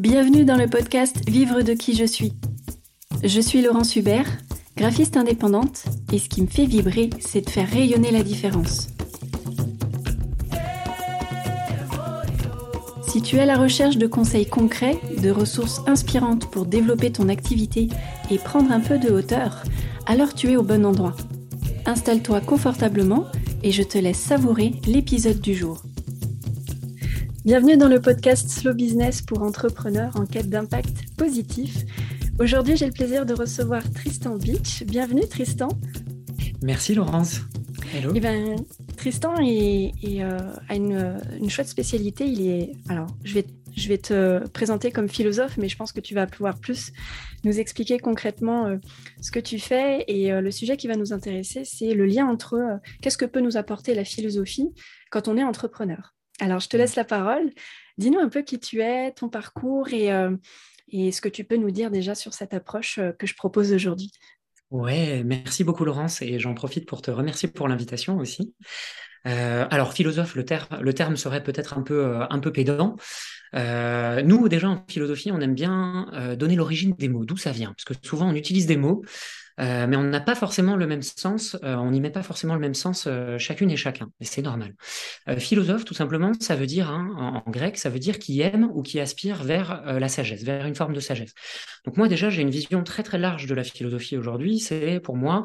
Bienvenue dans le podcast Vivre de qui je suis. Je suis Laurence Hubert, graphiste indépendante, et ce qui me fait vibrer, c'est de faire rayonner la différence. Si tu es à la recherche de conseils concrets, de ressources inspirantes pour développer ton activité et prendre un peu de hauteur, alors tu es au bon endroit. Installe-toi confortablement et je te laisse savourer l'épisode du jour. Bienvenue dans le podcast Slow Business pour entrepreneurs en quête d'impact positif. Aujourd'hui, j'ai le plaisir de recevoir Tristan Beach. Bienvenue Tristan. Merci Laurence. Hello. Eh ben, Tristan euh, a une, chouette spécialité. Il est, alors, je vais, je vais te présenter comme philosophe, mais je pense que tu vas pouvoir plus nous expliquer concrètement euh, ce que tu fais. Et euh, le sujet qui va nous intéresser, c'est le lien entre qu'est-ce que peut nous apporter la philosophie quand on est entrepreneur? Alors, je te laisse la parole. Dis-nous un peu qui tu es, ton parcours et, euh, et ce que tu peux nous dire déjà sur cette approche euh, que je propose aujourd'hui. Ouais, merci beaucoup Laurence et j'en profite pour te remercier pour l'invitation aussi. Euh, alors philosophe, le, le terme serait peut-être un peu un peu pédant. nous déjà en philosophie, on aime bien donner l'origine des mots, d'où ça vient, parce que souvent on utilise des mots euh, mais on n'a pas forcément le même sens, euh, on n'y met pas forcément le même sens euh, chacune et chacun, et c'est normal. philosophe, tout simplement, ça veut dire, hein, en, grec, ça veut dire qui aime ou qui aspire vers la sagesse, vers une forme de sagesse. Donc moi déjà, j'ai une vision très très large de la philosophie aujourd'hui, c'est pour moi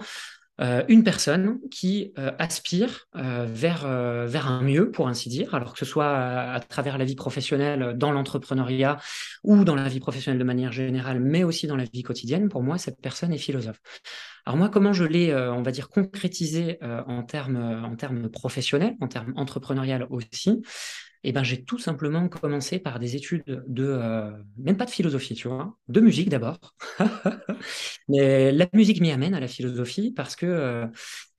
euh, une personne qui euh, aspire euh, vers, vers un mieux, pour ainsi dire, alors que ce soit à, travers la vie professionnelle, dans l'entrepreneuriat ou dans la vie professionnelle de manière générale, mais aussi dans la vie quotidienne, pour moi, cette personne est philosophe. Alors moi, comment je l'ai, on va dire, concrétisé en termes en termes professionnels, en termes entrepreneurial aussi? Eh ben, j'ai tout simplement commencé par des études de, euh, même pas de philosophie, tu vois, de musique d'abord. Mais la musique m'y amène à la philosophie parce que euh,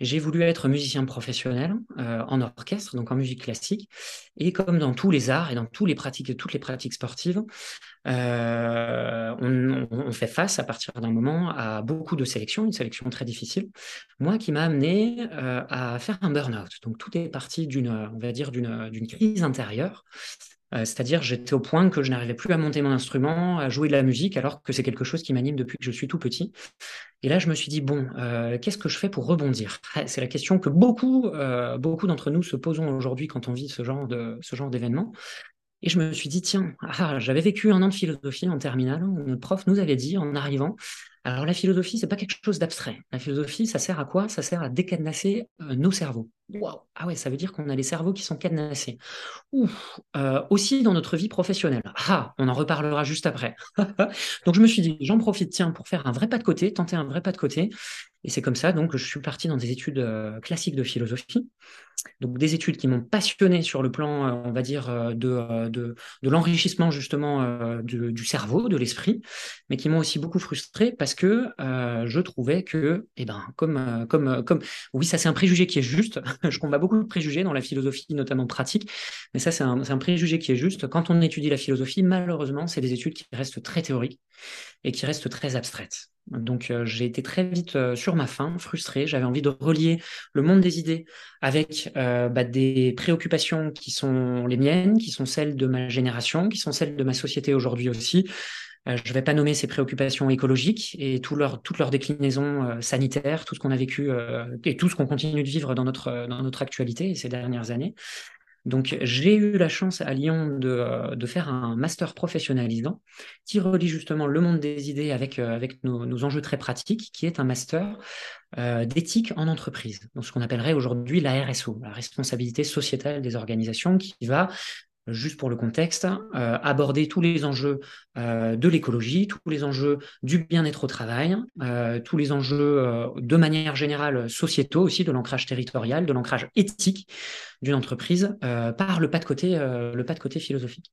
j'ai voulu être musicien professionnel euh, en orchestre, donc en musique classique. Et comme dans tous les arts et dans les pratiques, toutes les pratiques sportives, on, on, fait face à partir d'un moment à beaucoup de sélections, une sélection très difficile. Moi, qui m'a amené à faire un burn-out. Donc tout est parti d'une, on va dire, d'une crise intérieure euh, c'est-à-dire, j'étais au point que je n'arrivais plus à monter mon instrument, à jouer de la musique, alors que c'est quelque chose qui m'anime depuis que je suis tout petit. Et là, je me suis dit, bon, euh, qu'est-ce que je fais pour rebondir? C'est la question que beaucoup, euh, beaucoup d'entre nous se posons aujourd'hui quand on vit ce genre de ce genre d'événement. Et je me suis dit, tiens, ah, j'avais vécu un an de philosophie en terminale. Notre prof nous avait dit, en arrivant, alors la philosophie, c'est pas quelque chose d'abstrait. La philosophie, ça sert à quoi? Ça sert à décadenasser euh, nos cerveaux. Waouh Ah ouais, ça veut dire qu'on a les cerveaux qui sont cadenassés. Ouf euh, Aussi dans notre vie professionnelle. Ah, on en reparlera juste après. donc je me suis dit, j'en profite, tiens, pour faire un vrai pas de côté, tenter un vrai pas de côté. Et c'est comme ça, donc je suis parti dans des études euh, classiques de philosophie. Donc des études qui m'ont passionné sur le plan, on va dire, de, de, l'enrichissement justement du, cerveau, de l'esprit, mais qui m'ont aussi beaucoup frustré parce que euh, je trouvais que, eh ben, comme, euh, comme, euh, comme, oui, ça c'est un préjugé qui est juste. je combats beaucoup de préjugés dans la philosophie, notamment pratique, mais ça c'est un, préjugé qui est juste. Quand on étudie la philosophie, malheureusement, c'est des études qui restent très théoriques et qui restent très abstraites. Donc j'ai été très vite sur ma faim, frustré. J'avais envie de relier le monde des idées avec bah, des préoccupations qui sont les miennes, qui sont celles de ma génération, qui sont celles de ma société aujourd'hui aussi. Euh, je ne vais pas nommer ces préoccupations écologiques et tout leur, toutes leurs déclinaisons euh, sanitaires, tout ce qu'on a vécu euh, et tout ce qu'on continue de vivre dans notre, actualité ces dernières années. Donc, j'ai eu la chance à Lyon de, faire un master professionnalisant qui relie justement le monde des idées avec, nos enjeux très pratiques, qui est un master d'éthique en entreprise, donc ce qu'on appellerait aujourd'hui la RSO, la responsabilité sociétale des organisations, qui va juste pour le contexte, euh, aborder tous les enjeux euh, de l'écologie, tous les enjeux du bien-être au travail, euh, tous les enjeux de manière générale sociétaux aussi, de l'ancrage territorial, de l'ancrage éthique d'une entreprise par le pas de côté, le pas de côté philosophique.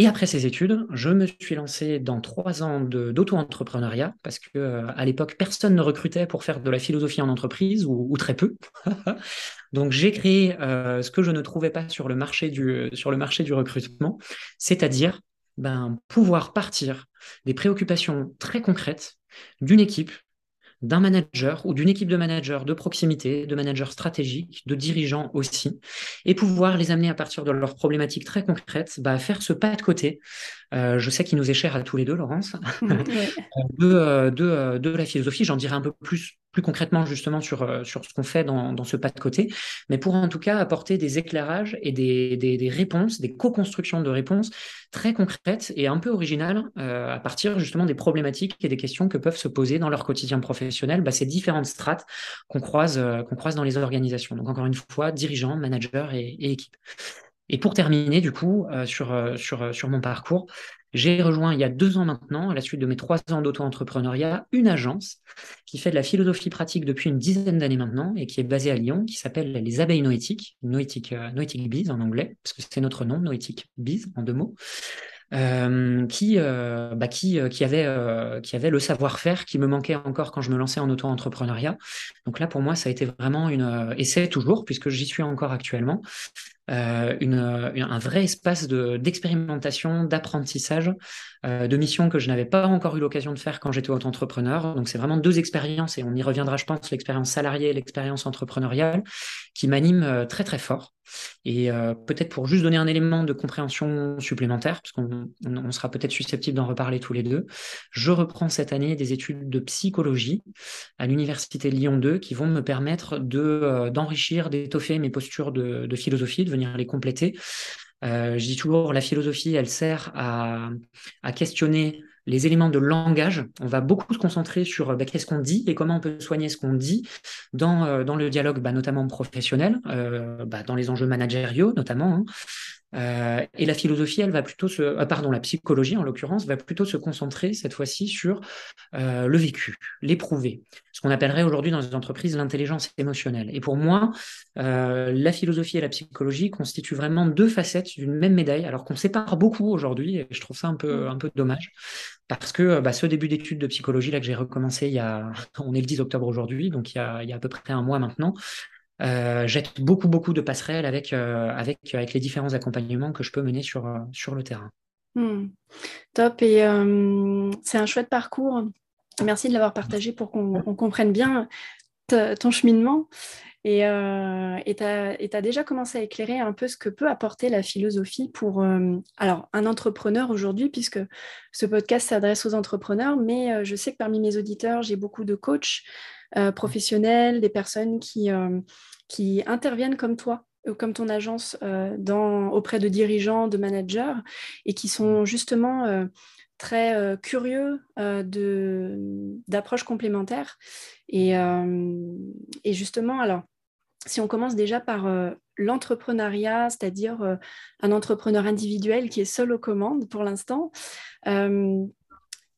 Et après ces études, je me suis lancé dans trois ans d'auto-entrepreneuriat parce que à l'époque, personne ne recrutait pour faire de la philosophie en entreprise ou, très peu. Donc j'ai créé euh, ce que je ne trouvais pas sur le marché du, sur le marché du recrutement, c'est-à-dire ben, pouvoir partir des préoccupations très concrètes d'une équipe d'un manager ou d'une équipe de managers de proximité, de managers stratégiques, de dirigeants aussi, et pouvoir les amener à partir de leurs problématiques très concrètes bah, à faire ce pas de côté. Euh, je sais qu'il nous est cher à tous les deux, Laurence, de, de, de, la philosophie. J'en dirai un peu plus concrètement justement sur, euh, sur ce qu'on fait dans, ce pas de côté, mais pour en tout cas apporter des éclairages et des, réponses, des co-constructions de réponses très concrètes et un peu originales euh, à partir justement des problématiques et des questions que peuvent se poser dans leur quotidien professionnel, bah, ces différentes strates qu'on croise, euh, qu'on croise dans les organisations. Donc encore une fois, dirigeants, managers et, et équipes. Et pour terminer, du coup, sur mon parcours, j'ai rejoint il y a deux ans maintenant, à la suite de mes trois ans d'auto-entrepreneuriat, une agence qui fait de la philosophie pratique depuis une dizaine d'années maintenant et qui est basée à Lyon, qui s'appelle les abeilles noétiques, Noétique, euh, Bees en anglais, parce que c'est notre nom, Noétique Bees en deux mots. Euh, qui, euh, bah, qui, qui, avait, qui avait le savoir-faire qui me manquait encore quand je me lançais en auto-entrepreneuriat. Donc là, pour moi, ça a été vraiment une... Et c'est toujours, puisque j'y suis encore actuellement, euh, une, un vrai espace d'expérimentation, d'apprentissage, euh, de missions que je n'avais pas encore eu l'occasion de faire quand j'étais auto-entrepreneur. Donc c'est vraiment deux expériences, et on y reviendra, je pense, l'expérience salariée et l'expérience entrepreneuriale, qui m'animent euh, très très fort. Et euh, peut-être pour juste donner un élément de compréhension supplémentaire, parce qu'on on sera peut-être susceptible d'en reparler tous les deux, je reprends cette année des études de psychologie à l'université Lyon 2 qui vont me permettre de d'enrichir, d'étoffer mes postures de, de philosophie, de les compléter. Euh, je dis toujours, la philosophie, elle sert à, questionner les éléments de langage. On va beaucoup se concentrer sur bah, qu'est-ce qu'on dit et comment on peut soigner ce qu'on dit dans, euh, le dialogue, bah, notamment professionnel, euh, bah, dans les enjeux managériaux notamment. Hein. Euh, et la philosophie, elle va plutôt se, euh, pardon, la psychologie en l'occurrence, va plutôt se concentrer cette fois-ci sur euh, le vécu, l'éprouvé, ce qu'on appellerait aujourd'hui dans les entreprises l'intelligence émotionnelle. Et pour moi, la philosophie et la psychologie constituent vraiment deux facettes d'une même médaille, alors qu'on sépare beaucoup aujourd'hui, et je trouve ça un peu, mmh. un peu dommage. Parce que bah, ce début d'études de psychologie là que j'ai recommencé il y a, on est le 10 octobre aujourd'hui, donc il y, a, il y a à peu près un mois maintenant, euh, jette beaucoup, beaucoup de passerelles avec, euh, avec, avec les différents accompagnements que je peux mener sur, euh, sur le terrain. Hmm. Top, et c'est un chouette parcours. Merci de l'avoir partagé pour qu'on comprenne bien ton cheminement. Et tu as, déjà commencé à éclairer un peu ce que peut apporter la philosophie pour alors, un entrepreneur aujourd'hui, puisque ce podcast s'adresse aux entrepreneurs, mais je sais que parmi mes auditeurs, j'ai beaucoup de coachs, euh, professionnels, des personnes qui, euh, qui interviennent comme toi euh, comme ton agence dans, auprès de dirigeants, de managers, et qui sont justement très curieux d'approches complémentaires. Et, et, justement, alors, si on commence déjà par l'entrepreneuriat, c'est-à-dire un entrepreneur individuel qui est seul aux commandes pour l'instant,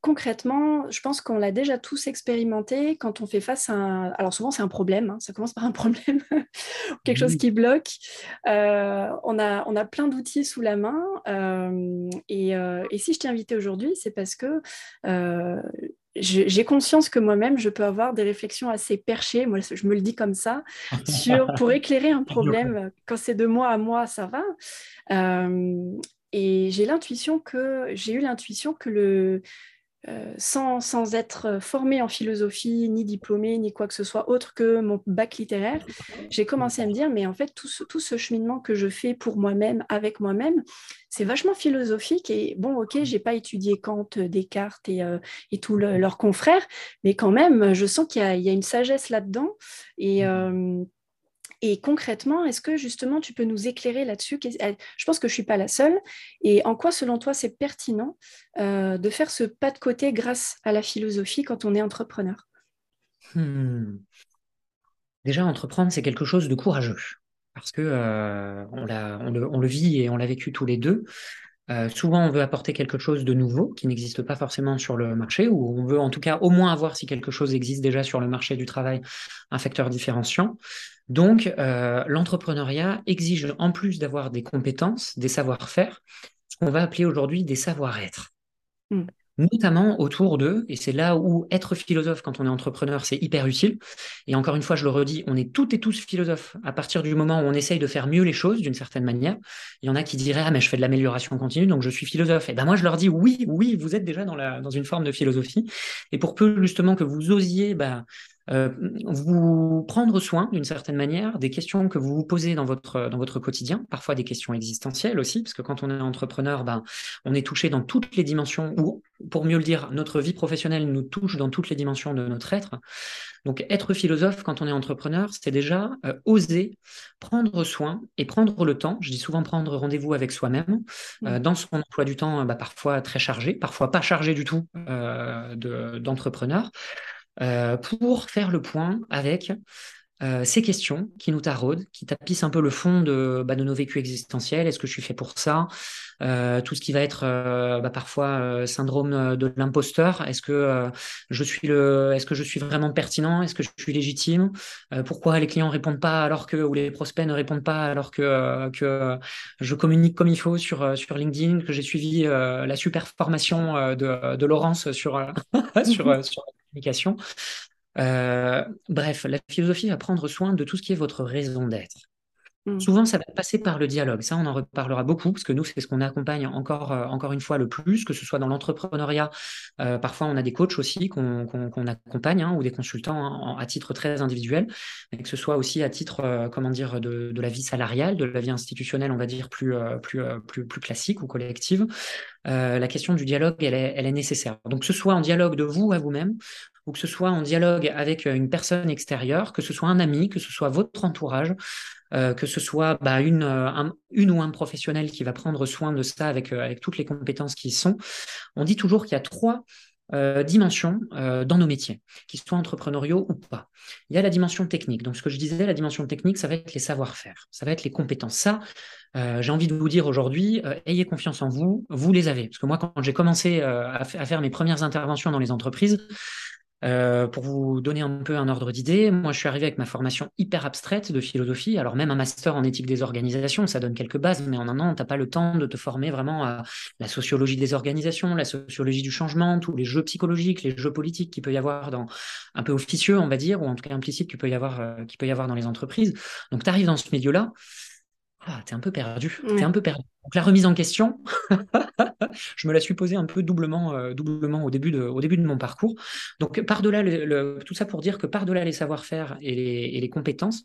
concrètement, je pense qu'on l'a déjà tous expérimenté quand on fait face à un... Alors souvent c'est un problème, hein, ça commence par un problème, quelque chose qui bloque. Euh, on, a, on a plein d'outils sous la main. Euh, euh, et, si je t'ai invité aujourd'hui, c'est parce que j'ai conscience que moi-même, je peux avoir des réflexions assez perchées, moi je me le dis comme ça, sur, pour éclairer un problème. Quand c'est de moi à moi, ça va. et j'ai l'intuition que j'ai eu l'intuition que le, euh, sans, sans, être formée en philosophie, ni diplômée, ni quoi que ce soit autre que mon bac littéraire, j'ai commencé à me dire, mais en fait, tout ce, tout ce cheminement que je fais pour moi-même, avec moi-même, c'est vachement philosophique. Et bon, ok, j'ai pas étudié Kant, Descartes et, euh, et tous leurs confrères, mais quand même, je sens qu'il y, y, a une sagesse là-dedans. Et. Mmh. Euh, et concrètement, est-ce que justement tu peux nous éclairer là-dessus? Je pense que je ne suis pas la seule. Et en quoi, selon toi, c'est pertinent euh, de faire ce pas de côté grâce à la philosophie quand on est entrepreneur? Hmm. Déjà, entreprendre, c'est quelque chose de courageux. Parce que euh, on, le, vit et on l'a vécu tous les deux. Euh, souvent, on veut apporter quelque chose de nouveau qui n'existe pas forcément sur le marché, ou on veut en tout cas au moins avoir, si quelque chose existe déjà sur le marché du travail, un facteur différenciant. Donc, euh, l'entrepreneuriat exige, en plus d'avoir des compétences, des savoir-faire, ce qu'on va appeler aujourd'hui des savoir-être. Hmm. Notamment autour d'eux, et c'est là où être philosophe quand on est entrepreneur, c'est hyper utile. Et encore une fois, je le redis, on est toutes et tous philosophes à partir du moment où on essaye de faire mieux les choses d'une certaine manière. Il y en a qui diraient, ah mais je fais de l'amélioration continue, donc je suis philosophe. Et ben moi, je leur dis, oui, oui, vous êtes déjà dans, la, dans une forme de philosophie. Et pour peu justement que vous osiez bah, euh, vous prendre soin d'une certaine manière des questions que vous vous posez dans votre, dans votre quotidien, parfois des questions existentielles aussi, parce que quand on est entrepreneur, ben, on est touché dans toutes les dimensions, ou pour mieux le dire, notre vie professionnelle nous touche dans toutes les dimensions de notre être. Donc être philosophe quand on est entrepreneur, c'est déjà euh, oser prendre soin et prendre le temps, je dis souvent prendre rendez-vous avec soi-même, euh, mmh. dans son emploi du temps bah, parfois très chargé, parfois pas chargé du tout d'entrepreneur. Euh, pour faire le point avec euh, ces questions qui nous taraudent, qui tapissent un peu le fond de, bah, nos vécus existentiels. Est-ce que je suis fait pour ça? Euh, Tout ce qui va être bah, parfois syndrome de l'imposteur. Est-ce que je suis le, est-ce que je suis vraiment pertinent? Est-ce que je suis légitime? Pourquoi les clients répondent pas alors que ou les prospects ne répondent pas alors que je communique comme il faut sur LinkedIn, que j'ai suivi la super formation de, de Laurence sur sur, sur Euh, bref, la philosophie va prendre soin de tout ce qui est votre raison d'être. Mm. Souvent, ça va passer par le dialogue. Ça, on en reparlera beaucoup, parce que nous, c'est ce qu'on accompagne encore, euh, encore une fois le plus, que ce soit dans l'entrepreneuriat. Euh, parfois, on a des coachs aussi qu'on accompagne, hein, ou des consultants hein, à titre très individuel, mais que ce soit aussi à titre, comment dire, de, la vie salariale, de la vie institutionnelle, on va dire, plus, plus, plus, plus classique ou collective. la question du dialogue, elle est, elle est nécessaire. Donc, que ce soit en dialogue de vous à vous-même, ou que ce soit en dialogue avec euh, une personne extérieure, que ce soit un ami, que ce soit votre entourage, euh, que ce soit bah, une, euh, une ou un professionnel qui va prendre soin de ça avec, avec toutes les compétences qui y sont. On dit toujours qu'il y a trois dimensions dans nos métiers, qu'ils soient entrepreneuriaux ou pas. Il y a la dimension technique. Donc, ce que je disais, la dimension technique, ça va être les savoir-faire, ça va être les compétences. Ça, j'ai envie de vous dire aujourd'hui, ayez confiance en vous, vous les avez. Parce que moi, quand j'ai commencé à, faire mes premières interventions dans les entreprises, euh, pour vous donner un peu un ordre d'idée, moi je suis arrivé avec ma formation hyper abstraite de philosophie. Alors même un master en éthique des organisations, ça donne quelques bases, mais en un an, tu n'as pas le temps de te former vraiment à la sociologie des organisations, la sociologie du changement, tous les jeux psychologiques, les jeux politiques qu'il peut y avoir dans un peu officieux, on va dire, ou en tout cas implicite qu'il peut y avoir, euh, peut y avoir dans les entreprises. Donc tu arrives dans ce milieu-là, ah, t'es un peu perdu. T'es un peu perdu. Donc la remise en question, je me la suis posée un peu doublement, euh, doublement au, début de, au début de mon parcours. Donc par-delà le, tout ça pour dire que par-delà les savoir-faire et les, et les, compétences,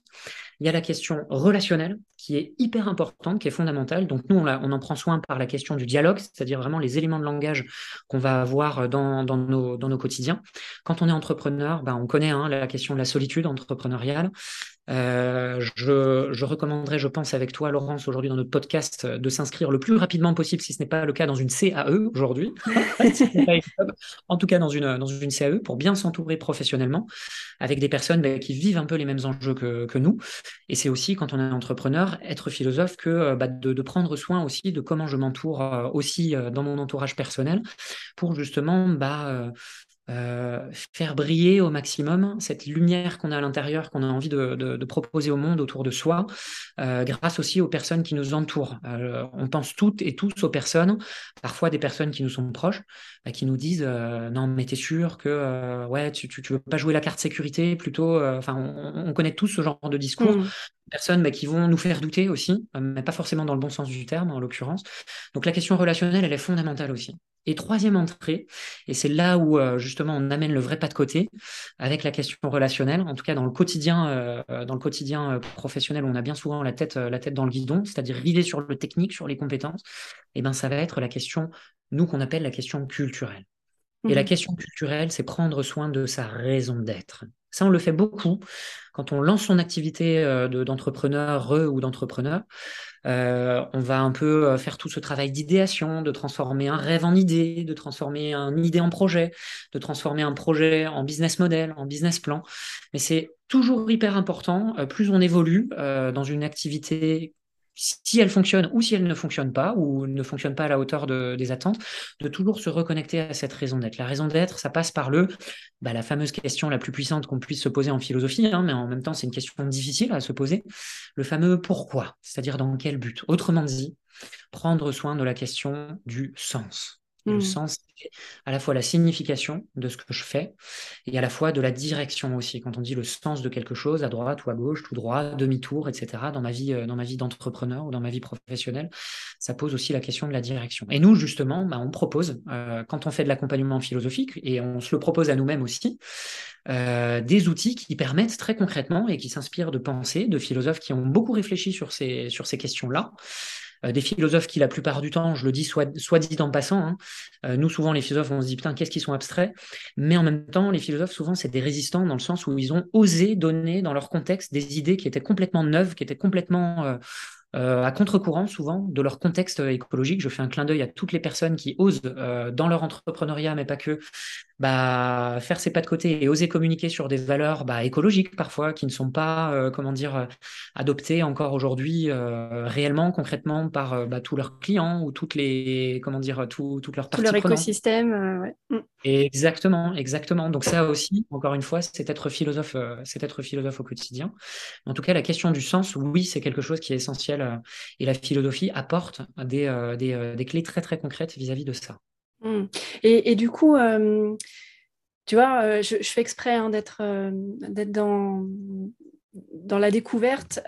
il y a la question relationnelle qui est hyper importante, qui est fondamentale. Donc nous, on, on en prend soin par la question du dialogue, c'est-à-dire vraiment les éléments de langage qu'on va avoir dans, dans, nos, dans nos quotidiens. Quand on est entrepreneur, ben, on connaît hein, la question de la solitude entrepreneuriale. Euh, je, je, recommanderais, je pense, avec toi, Laurence, aujourd'hui dans notre podcast, de s'inscrire le plus rapidement possible, si ce n'est pas le cas dans une CAE aujourd'hui, en tout cas dans une, dans une CAE, pour bien s'entourer professionnellement avec des personnes bah, qui vivent un peu les mêmes enjeux que, que nous. Et c'est aussi, quand on est entrepreneur, être philosophe, que euh, bah, de, de, prendre soin aussi de comment je m'entoure euh, aussi dans mon entourage personnel pour justement bah, euh, faire briller au maximum cette lumière qu'on a à l'intérieur, qu'on a envie de, proposer au monde autour de soi, euh, grâce aussi aux personnes qui nous entourent. Euh, on pense toutes et tous aux personnes, parfois des personnes qui nous sont proches, bah, qui nous disent non mais t'es sûr que ouais tu, tu, veux pas jouer la carte sécurité plutôt. Enfin on, connaît tous ce genre de discours. Mmh. Personnes bah, qui vont nous faire douter aussi, mais pas forcément dans le bon sens du terme en l'occurrence. Donc la question relationnelle elle est fondamentale aussi. Et troisième entrée, et c'est là où euh, justement on amène le vrai pas de côté avec la question relationnelle. En tout cas, dans le quotidien, euh, dans le quotidien euh, professionnel, on a bien souvent la tête, dans le guidon, c'est-à-dire river sur le technique, sur les compétences. Et eh ben, ça va être la question, nous qu'on appelle la question culturelle. Et la mmh. question culturelle, c'est prendre soin de sa raison d'être. Ça, on le fait beaucoup quand on lance son activité d'entrepreneur ou d'entrepreneur. Euh, on va un peu euh, faire tout ce travail d'idéation, de transformer un rêve en idée, de transformer une idée en projet, de transformer un projet en business model, en business plan. Mais c'est toujours hyper important, euh, plus on évolue dans une activité si elle fonctionne ou si elle ne fonctionne pas, ou ne fonctionne pas à la hauteur des attentes, de toujours se reconnecter à cette raison d'être. La raison d'être, ça passe par le, bah, la fameuse question la plus puissante qu'on puisse se poser en philosophie, hein, mais en même temps, c'est une question difficile à se poser, le fameux pourquoi, c'est-à-dire dans quel but. Autrement dit, prendre soin de la question du sens. Le mmh. sens, c'est à la fois la signification de ce que je fais et à la fois de la direction aussi. Quand on dit le sens de quelque chose, à droite ou à gauche, tout droit, demi-tour, etc., dans ma vie, euh, dans ma vie d'entrepreneur ou dans ma vie professionnelle, ça pose aussi la question de la direction. Et nous, justement, bah, on propose, euh, quand on fait de l'accompagnement philosophique, et on se le propose à nous-mêmes aussi, euh, des outils qui permettent très concrètement et qui s'inspirent de pensées, de philosophes qui ont beaucoup réfléchi sur ces, sur ces questions-là, des philosophes qui, la plupart du temps, je le dis soit, soit dit en passant, hein, euh, nous, souvent, les philosophes, on se dit, putain, qu'est-ce qu'ils sont abstraits? Mais en même temps, les philosophes, souvent, c'est des résistants dans le sens où ils ont osé donner dans leur contexte des idées qui étaient complètement neuves, qui étaient complètement... Euh, à contre-courant souvent de leur contexte écologique. Je fais un clin d'œil à toutes les personnes qui osent, dans leur entrepreneuriat, mais pas que, bah, faire ses pas de côté et oser communiquer sur des valeurs bah, écologiques parfois qui ne sont pas, euh, comment dire, euh, adoptées encore aujourd'hui euh, réellement, concrètement par bah, tous leurs clients ou toutes les, comment dire, tout, toutes leurs Tout leur écosystème, ouais. Mm. Exactement, exactement. Donc ça aussi, encore une fois, c'est être philosophe, c'est être philosophe au quotidien. En tout cas, la question du sens, oui, c'est quelque chose qui est essentiel et la philosophie apporte des, des, des clés très très concrètes vis à -vis de ça. Mmh. Et, du coup, euh, tu vois, euh, je, fais exprès hein, d'être euh, dans, dans la découverte.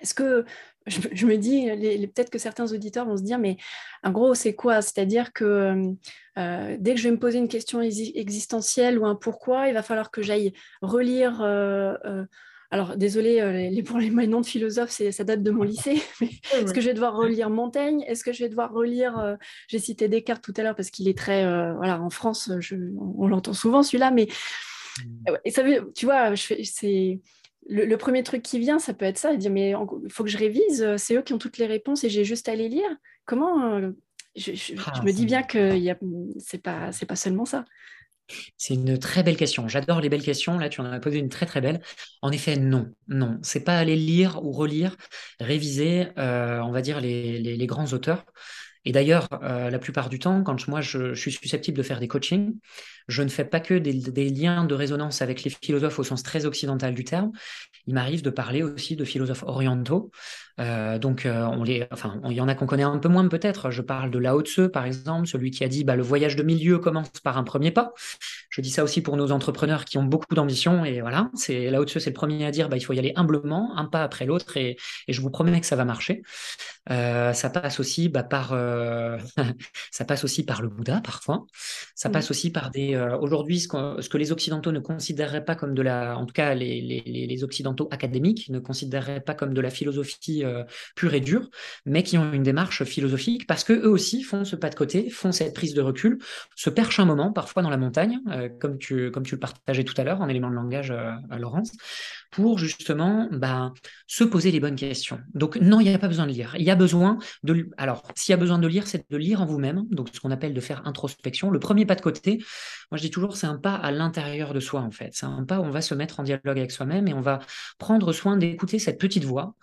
Est-ce que je, me dis, peut-être que certains auditeurs vont se dire, mais en gros, c'est quoi? C'est-à-dire que dès que je vais me poser une question existentielle ou un pourquoi, il va falloir que j'aille relire alors, désolé, euh, pour les, noms de philosophes, ça date de mon lycée. Est-ce que je vais devoir relire Montaigne? Est-ce que je vais devoir relire euh, J'ai cité Descartes tout à l'heure parce qu'il est très. Euh, voilà, en France, on, l'entend souvent celui-là, mais. Et ça veut, tu vois, c'est. Le, premier truc qui vient, ça peut être ça, dire mais il faut que je révise, c'est eux qui ont toutes les réponses et j'ai juste à les lire. Comment je, ah, me dis bien que c'est pas, pas seulement ça. C'est une très belle question. J'adore les belles questions. Là, tu en as posé une très très belle. En effet, non, non. C'est pas aller lire ou relire, réviser, euh, on va dire les, grands auteurs. Et d'ailleurs, euh, la plupart du temps, quand moi je, suis susceptible de faire des coachings, je ne fais pas que des, liens de résonance avec les philosophes au sens très occidental du terme. Il m'arrive de parler aussi de philosophes orientaux. Euh, donc, on les, enfin, il y en a qu'on connaît un peu moins peut-être. Je parle de Lao Tse, par exemple, celui qui a dit bah, le voyage de milieu commence par un premier pas. Je dis ça aussi pour nos entrepreneurs qui ont beaucoup d'ambition. Et voilà, c'est là dessus c'est le premier à dire bah, il faut y aller humblement, un pas après l'autre, et, je vous promets que ça va marcher. Euh, ça passe aussi bah, par, euh, ça passe aussi par le Bouddha parfois. Ça passe aussi par des. Euh, aujourd'hui, ce, que les occidentaux ne considéreraient pas comme de la, en tout cas les, les, les occidentaux académiques ne considéreraient pas comme de la philosophie pure et dure, mais qui ont une démarche philosophique parce que eux aussi font ce pas de côté, font cette prise de recul, se perchent un moment parfois dans la montagne euh, comme, tu, comme tu le partageais tout à l'heure en élément de langage euh, à Laurence, pour justement bah, se poser les bonnes questions. Donc non, il n'y a pas besoin de lire. Il y a besoin de... Alors, s'il y a besoin de lire, c'est de lire en vous-même, donc ce qu'on appelle de faire introspection. Le premier pas de côté, moi je dis toujours, c'est un pas à l'intérieur de soi en fait. C'est un pas où on va se mettre en dialogue avec soi-même et on va prendre soin d'écouter cette petite voix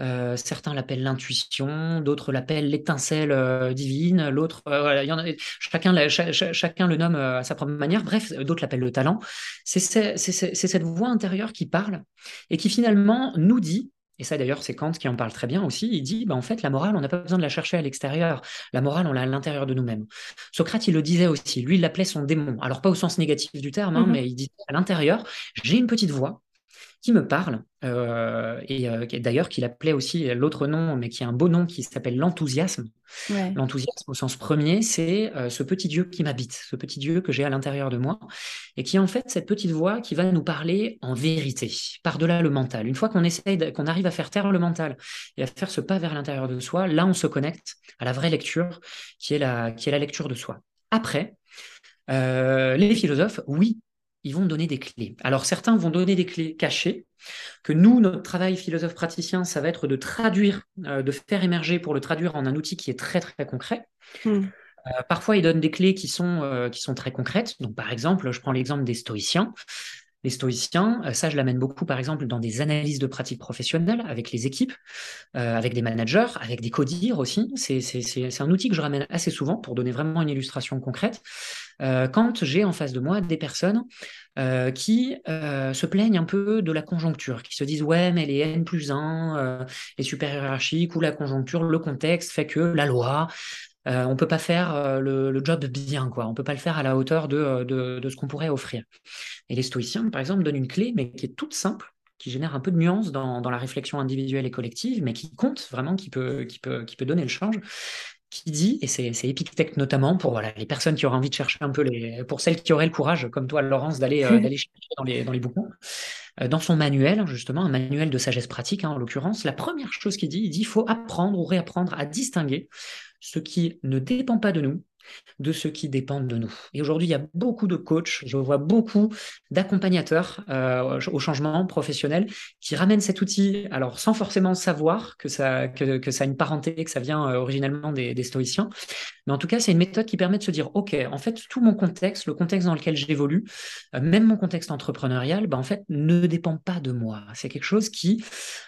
euh, certains l'appellent l'intuition, d'autres l'appellent l'étincelle euh, divine, l'autre, euh, chacun, chacun le nomme à sa propre manière. Bref, d'autres l'appellent le talent. C'est cette voix intérieure qui parle et qui finalement nous dit et ça d'ailleurs, c'est Kant qui en parle très bien aussi. Il dit, bah, en fait, la morale, on n'a pas besoin de la chercher à l'extérieur. La morale, on l'a à l'intérieur de nous-mêmes. Socrate, il le disait aussi. Lui, il l'appelait son démon. Alors pas au sens négatif du terme, hein, mmh mais il dit à l'intérieur, j'ai une petite voix qui me parle, euh, et euh, d'ailleurs qu'il appelait aussi l'autre nom, mais qui a un beau nom qui s'appelle l'enthousiasme. L'enthousiasme au sens premier, c'est euh, ce petit Dieu qui m'habite, ce petit Dieu que j'ai à l'intérieur de moi, et qui est en fait cette petite voix qui va nous parler en vérité, par-delà le mental. Une fois qu'on essaye, qu'on arrive à faire taire le mental et à faire ce pas vers l'intérieur de soi, là on se connecte à la vraie lecture, qui est la, qui est la lecture de soi. Après, les philosophes, oui, ils vont donner des clés. Alors certains vont donner des clés cachées, que nous, notre travail philosophe-praticien, ça va être de traduire, euh, de faire émerger pour le traduire en un outil qui est très très concret. Hmm. Euh, parfois, ils donnent des clés qui sont, euh, qui sont très concrètes. Donc, par exemple, je prends l'exemple des stoïciens. Les stoïciens, ça, je l'amène beaucoup, par exemple, dans des analyses de pratiques professionnelles avec les équipes, avec des managers, avec des codires aussi. C'est un outil que je ramène assez souvent pour donner vraiment une illustration concrète. Euh, quand j'ai en face de moi des personnes euh, qui euh, se plaignent un peu de la conjoncture, qui se disent ouais mais les N plus 1, les super hiérarchiques ou la conjoncture, le contexte fait que la loi, on ne peut pas faire le, job bien, quoi. On ne peut pas le faire à la hauteur de, de, ce qu'on pourrait offrir. Et les stoïciens, par exemple, donnent une clé, mais qui est toute simple, qui génère un peu de nuance dans, dans, la réflexion individuelle et collective, mais qui compte vraiment, qui peut, qui peut, qui peut donner le change qui dit, et c'est Epictète notamment, pour voilà, les personnes qui auraient envie de chercher un peu, les, pour celles qui auraient le courage, comme toi, Laurence, d'aller euh, chercher dans les, dans les bouquins, euh, dans son manuel, justement, un manuel de sagesse pratique, hein, en l'occurrence, la première chose qu'il dit, il dit il faut apprendre ou réapprendre à distinguer ce qui ne dépend pas de nous de ceux qui dépendent de nous. Et aujourd'hui, il y a beaucoup de coachs, je vois beaucoup d'accompagnateurs euh, au changement professionnel qui ramènent cet outil, alors sans forcément savoir que ça, que, ça a une parenté, que ça vient euh, originellement des, stoïciens. Mais en tout cas, c'est une méthode qui permet de se dire, OK, en fait, tout mon contexte, le contexte dans lequel j'évolue, euh, même mon contexte entrepreneurial, ben, en fait, ne dépend pas de moi. C'est quelque chose qui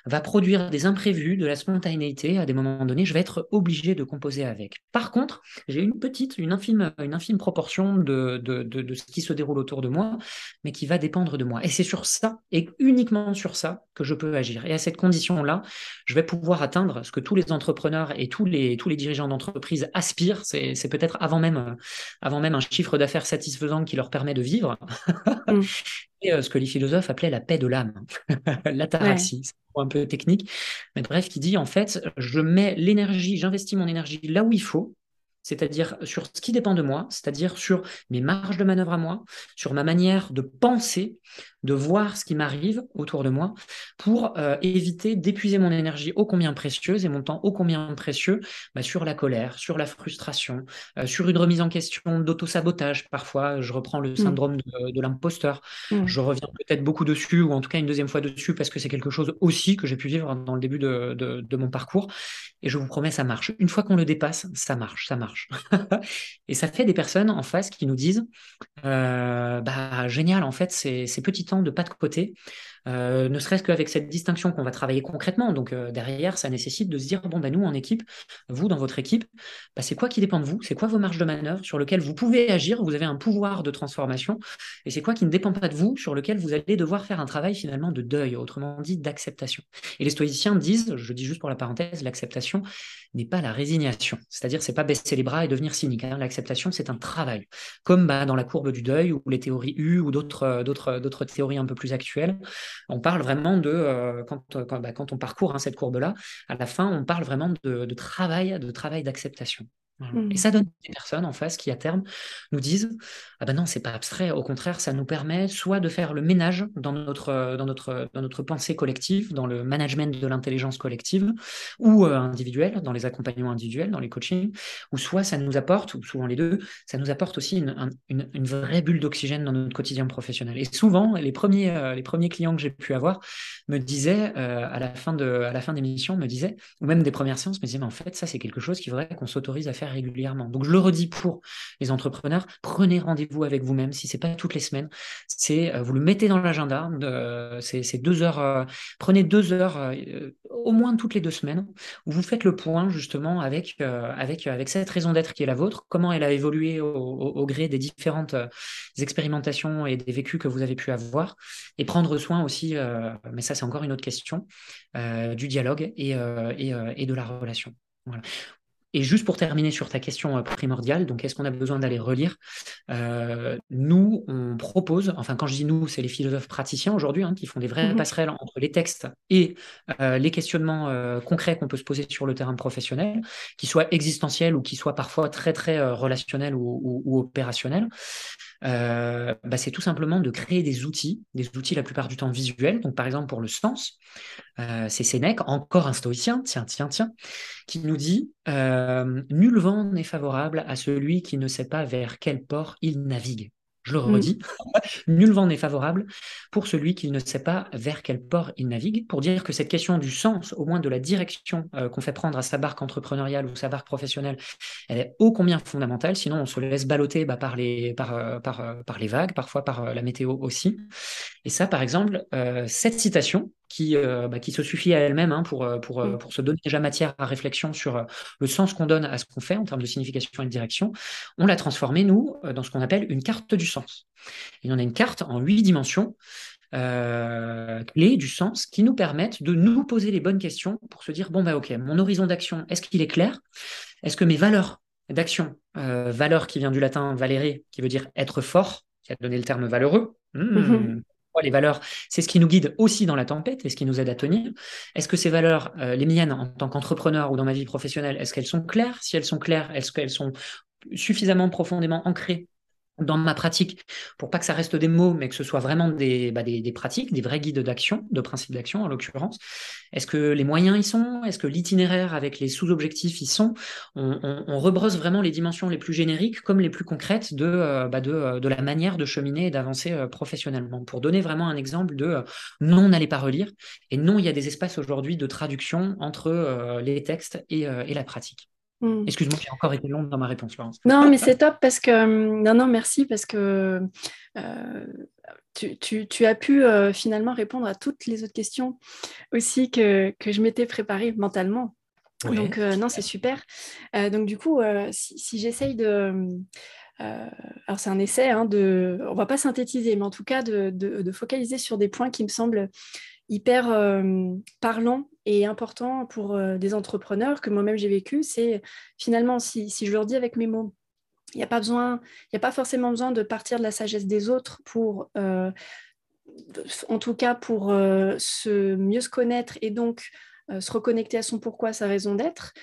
va produire des imprévus, de la spontanéité. À des moments donnés, je vais être obligé de composer avec. Par contre, j'ai une petite une infime, une infime proportion de, de, ce qui se déroule autour de moi, mais qui va dépendre de moi. Et c'est sur ça, et uniquement sur ça, que je peux agir. Et à cette condition-là, je vais pouvoir atteindre ce que tous les entrepreneurs et tous les, tous les dirigeants d'entreprise aspirent. C'est peut-être avant même, avant même un chiffre d'affaires satisfaisant qui leur permet de vivre. Mm. et euh, ce que les philosophes appelaient la paix de l'âme, l'ataraxie. C'est un peu technique, mais bref, qui dit en fait, je mets l'énergie, j'investis mon énergie là où il faut, c'est-à-dire sur ce qui dépend de moi, c'est-à-dire sur mes marges de manœuvre à moi, sur ma manière de penser, de voir ce qui m'arrive autour de moi, pour euh, éviter d'épuiser mon énergie ô combien précieuse et mon temps ô combien précieux bah, sur la colère, sur la frustration, euh, sur une remise en question d'auto-sabotage. Parfois, je reprends le mmh. syndrome de, l'imposteur. Mmh. Je reviens peut-être beaucoup dessus, ou en tout cas une deuxième fois dessus, parce que c'est quelque chose aussi que j'ai pu vivre dans le début de, de mon parcours. Et je vous promets, ça marche. Une fois qu'on le dépasse, ça marche, ça marche. et ça fait des personnes en face qui nous disent euh, bah, génial, en fait, ces, ces petits temps de pas de côté, euh, ne serait-ce qu'avec cette distinction qu'on va travailler concrètement. Donc euh, derrière, ça nécessite de se dire bon, bah, nous en équipe, vous dans votre équipe, bah, c'est quoi qui dépend de vous? C'est quoi vos marges de manœuvre sur lesquelles vous pouvez agir? Vous avez un pouvoir de transformation. Et c'est quoi qui ne dépend pas de vous sur lequel vous allez devoir faire un travail finalement de deuil, autrement dit d'acceptation? Et les stoïciens disent, je dis juste pour la parenthèse, l'acceptation n'est pas la résignation. C'est-à-dire, c'est pas baisser les bras et devenir cynique. Hein. L'acceptation, c'est un travail. Comme bah, dans la courbe du deuil ou les théories U ou d'autres, d'autres théories un peu plus actuelles. On parle vraiment de, euh, quand, bah, quand, on parcourt hein, cette courbe-là, à la fin, on parle vraiment de travail, de travail d'acceptation. Mmh. Et ça donne des personnes en face qui, à terme, nous disent Ah ben non, c'est pas abstrait. Au contraire, ça nous permet soit de faire le ménage dans notre, dans notre, dans notre pensée collective, dans le management de l'intelligence collective ou euh, individuelle, dans les accompagnements individuels, dans les coachings, ou soit ça nous apporte, ou souvent les deux, ça nous apporte aussi une, une, une vraie bulle d'oxygène dans notre quotidien professionnel. Et souvent, les premiers, euh, les premiers clients que j'ai pu avoir me disaient, euh, à la fin de, à la fin des missions, me disaient, ou même des premières séances, me disaient Mais en fait, ça, c'est quelque chose qu'il faudrait qu'on s'autorise à faire régulièrement. Donc je le redis pour les entrepreneurs, prenez rendez-vous avec vous-même, si c'est pas toutes les semaines, euh, vous le mettez dans l'agenda, euh, c'est deux heures, euh, prenez deux heures au moins toutes les deux semaines, où vous faites le point justement avec, avec, avec cette raison d'être qui est la vôtre, comment elle a évolué au, gré des différentes expérimentations et des vécus que vous avez pu avoir, et prendre soin aussi, mais ça c'est encore une autre question, du dialogue et, et, et de la relation. Voilà. Et juste pour terminer sur ta question euh, primordiale, donc est-ce qu'on a besoin d'aller relire? Euh, Nous, on propose, enfin quand je dis nous, c'est les philosophes praticiens aujourd'hui hein, qui font des vraies mmh passerelles entre les textes et euh, les questionnements concrets qu'on peut se poser sur le terrain professionnel, qui soient existentiels ou qui soient parfois très très relationnels ou opérationnels. Euh, bah, c'est tout simplement de créer des outils, des outils la plupart du temps visuels. Donc, par exemple, pour le sens, euh, c'est Sénèque, encore un stoïcien, tiens, tiens, tiens, qui nous dit euh, Nul vent n'est favorable à celui qui ne sait pas vers quel port il navigue. Je le mm. redis, nul vent n'est favorable pour celui qui ne sait pas vers quel port il navigue, pour dire que cette question du sens, au moins de la direction euh, qu'on fait prendre à sa barque entrepreneuriale ou sa barque professionnelle, elle est ô combien fondamentale, sinon on se laisse balloter bah, par, les, par, euh, par, euh, par, les vagues, parfois par la météo aussi. Et ça, par exemple, cette citation, qui, euh, bah, qui se suffit à elle-même hein, pour, euh, pour, euh, mm. pour se donner déjà matière à réflexion sur le sens qu'on donne à ce qu'on fait en termes de signification et de direction, on l'a transformée, nous, dans ce qu'on appelle une carte du sens. Et on a une carte en huit dimensions euh, clés du sens qui nous permettent de nous poser les bonnes questions pour se dire bon bah ok mon horizon d'action est-ce qu'il est clair? Est-ce que mes valeurs d'action, valeur qui vient du latin valere, qui veut dire être fort, qui a donné le terme valeureux. Mmh. Les valeurs, c'est ce qui nous guide aussi dans la tempête et ce qui nous aide à tenir. Est-ce que ces valeurs, les miennes en tant qu'entrepreneur ou dans ma vie professionnelle, est-ce qu'elles sont claires? Si elles sont claires, est-ce qu'elles sont suffisamment profondément ancrées dans ma pratique pour pas que ça reste des mots, mais que ce soit vraiment des, bah, des, pratiques, des vrais guides d'action, de principes d'action en l'occurrence. Est-ce que les moyens y sont? Est-ce que l'itinéraire avec les sous-objectifs y sont? On, rebrosse vraiment les dimensions les plus génériques comme les plus concrètes de, euh, bah, euh, de, la manière de cheminer et d'avancer euh, professionnellement. Pour donner vraiment un exemple de non, n'allez pas relire, et non, il y a des espaces aujourd'hui de traduction entre les textes et la pratique. Hmm. Excuse-moi, j'ai encore été longue dans ma réponse. Non, mais c'est top parce que. Hum, non, non, merci parce que euh, tu, as pu euh, finalement répondre à toutes les autres questions aussi que, je m'étais préparée mentalement. donc, euh, non, c'est super. donc, du coup, si, j'essaye de. alors, c'est un essai, hein, de, on va pas synthétiser, mais en tout cas de, de focaliser sur des points qui me semblent hyper euh, parlant et important pour euh, des entrepreneurs que moi-même j'ai vécu, c'est finalement si, je leur dis avec mes mots, il n'y a pas besoin, il n'y a pas forcément besoin de partir de la sagesse des autres pour, euh, en tout cas pour se mieux se connaître et donc se reconnecter à son pourquoi, sa raison d'être.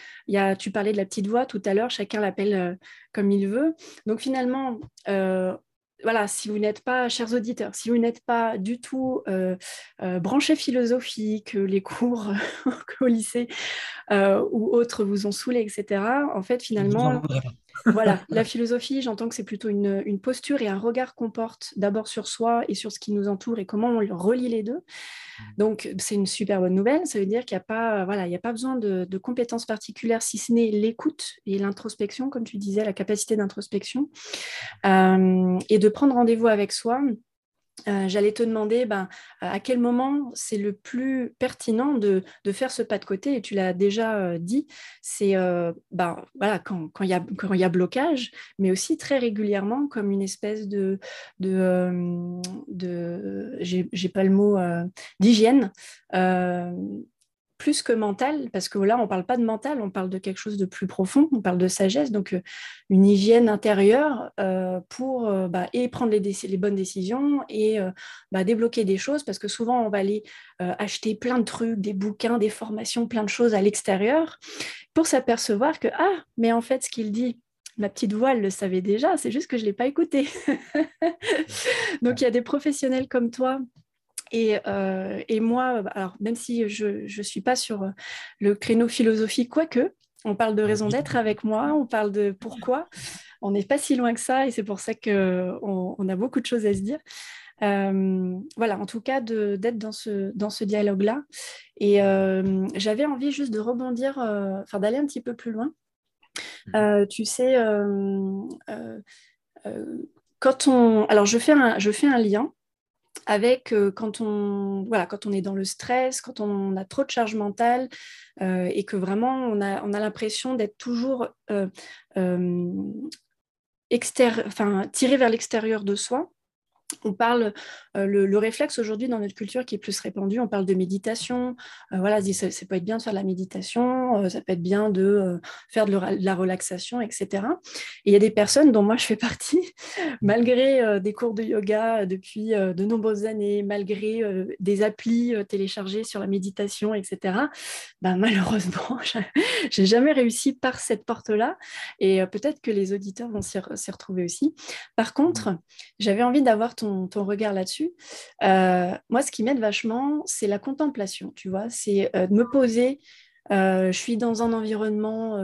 Tu parlais de la petite voix tout à l'heure, chacun l'appelle comme il veut. Donc finalement, voilà, si vous n'êtes pas, chers auditeurs, si vous n'êtes pas du tout euh, euh, branché philosophique, les cours au lycée euh, ou autres vous ont saoulé, etc., en fait, finalement, voilà, la philosophie, j'entends que c'est plutôt une, une, posture et un regard qu'on porte d'abord sur soi et sur ce qui nous entoure et comment on relie les deux. Mmh. Donc, c'est une super bonne nouvelle. Ça veut dire qu'il n'y a, pas, voilà, il a pas besoin de, compétences particulières, si ce n'est l'écoute et l'introspection, comme tu disais, la capacité d'introspection, euh, et de prendre rendez-vous avec soi euh, j'allais te demander ben, à quel moment c'est le plus pertinent de, faire ce pas de côté, et tu l'as déjà euh, dit, c'est euh, ben, voilà, quand il y, a blocage, mais aussi très régulièrement comme une espèce de, de, de j'ai pas le mot, d'hygiène plus que mental, parce que là, on ne parle pas de mental, on parle de quelque chose de plus profond, on parle de sagesse, donc euh, une hygiène intérieure euh, pour euh, bah, et prendre les, les, bonnes décisions et bah, débloquer des choses, parce que souvent, on va aller acheter plein de trucs, des bouquins, des formations, plein de choses à l'extérieur, pour s'apercevoir que, ah, mais en fait, ce qu'il dit, ma petite voix, elle le savait déjà, c'est juste que je ne l'ai pas écouté. donc, il y a des professionnels comme toi euh, et, moi, alors même si je ne suis pas sur le créneau philosophique, quoique, on parle de raison d'être avec moi, on parle de pourquoi, on n'est pas si loin que ça et c'est pour ça qu'on on a beaucoup de choses à se dire. Euh, voilà, en tout cas, d'être dans ce, dans ce dialogue-là. Et euh, j'avais envie juste de rebondir, enfin d'aller un petit peu plus loin. Mmh. tu sais, quand on... Alors, je fais un, je fais un lien avec euh, quand, on, est dans le stress, quand on a trop de charge mentale euh, et que vraiment on a, on a l'impression d'être toujours euh, tiré vers l'extérieur de soi on parle, euh, le, réflexe aujourd'hui dans notre culture qui est plus répandu, on parle de méditation. Euh, voilà, ça, peut être bien de faire de la méditation, euh, ça peut être bien de faire de, la relaxation, etc. Et il y a des personnes dont moi je fais partie, malgré des cours de yoga depuis de nombreuses années, malgré des applis téléchargées sur la méditation, etc. Ben, malheureusement, j'ai jamais réussi par cette porte-là. Et peut-être que les auditeurs vont s'y retrouver aussi. Par contre, j'avais envie d'avoir ton, regard là-dessus. Euh, moi, ce qui m'aide vachement, c'est la contemplation, tu vois, c'est euh, de me poser. Euh, je suis dans un environnement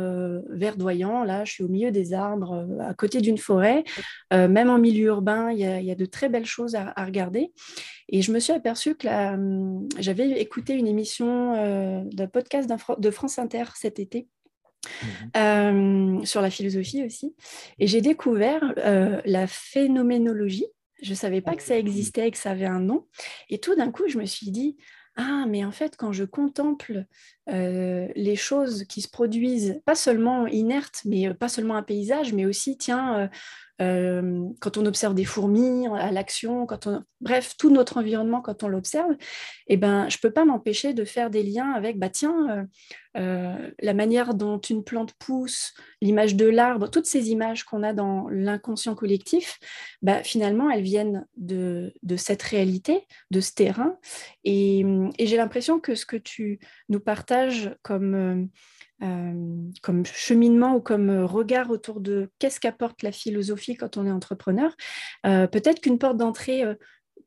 verdoyant, là, je suis au milieu des arbres, à côté d'une forêt. même en milieu urbain, il y, a de très belles choses à, regarder. Et je me suis aperçue que j'avais écouté une émission d'un podcast de France Inter cet été. Mmh sur la philosophie aussi. Et j'ai découvert la phénoménologie, je ne savais pas que ça existait et que ça avait un nom. Et tout d'un coup, je me suis dit, ah, mais en fait, quand je contemple euh, les choses qui se produisent, pas seulement inertes, mais euh, pas seulement un paysage, mais aussi, tiens, quand on observe des fourmis à l'action, quand on, bref, tout notre environnement quand on l'observe, eh ben, je peux pas m'empêcher de faire des liens avec, bah tiens, la manière dont une plante pousse, l'image de l'arbre, toutes ces images qu'on a dans l'inconscient collectif, bah, finalement, elles viennent de, de, cette réalité, de ce terrain. Et, j'ai l'impression que ce que tu nous partages comme euh, comme cheminement ou comme euh, regard autour de qu'est-ce qu'apporte la philosophie quand on est entrepreneur. Euh, peut-être qu'une porte d'entrée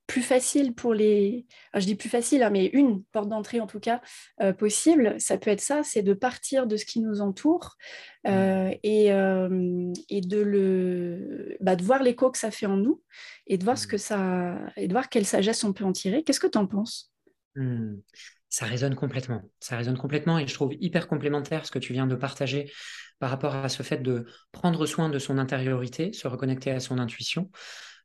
plus facile pour les... je dis plus facile, hein, mais une porte d'entrée en tout cas possible, ça peut être ça, c'est de partir de ce qui nous entoure mmh. et, et, de, le, bah, de voir l'écho que ça fait en nous et de voir ce mmh. que ça... et de voir quelle sagesse on peut en tirer. Qu'est-ce que tu en penses? Mmh. Ça résonne complètement. Ça résonne complètement et je trouve hyper complémentaire ce que tu viens de partager par rapport à ce fait de prendre soin de son intériorité, se reconnecter à son intuition.